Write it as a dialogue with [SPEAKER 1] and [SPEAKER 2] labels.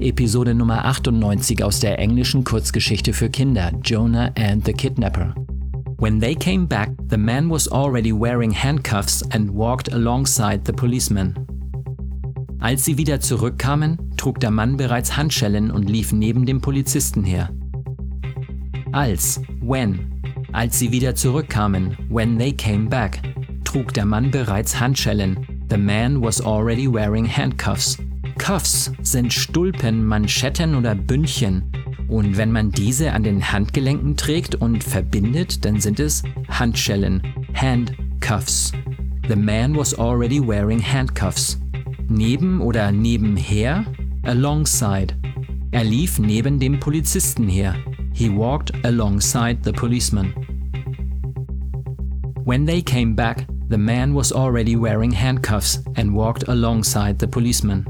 [SPEAKER 1] Episode Nummer 98 aus der englischen Kurzgeschichte für Kinder Jonah and the Kidnapper. When they came back, the man was already wearing handcuffs and walked alongside the policeman. Als sie wieder zurückkamen, trug der Mann bereits Handschellen und lief neben dem Polizisten her. Als, when, als sie wieder zurückkamen, when they came back, trug der Mann bereits Handschellen. The man was already wearing handcuffs. Cuffs sind Stulpen, Manschetten oder Bündchen. Und wenn man diese an den Handgelenken trägt und verbindet, dann sind es Handschellen, Handcuffs. The man was already wearing handcuffs. Neben oder nebenher, alongside. Er lief neben dem Polizisten her. He walked alongside the policeman. When they came back, the man was already wearing handcuffs and walked alongside the policeman.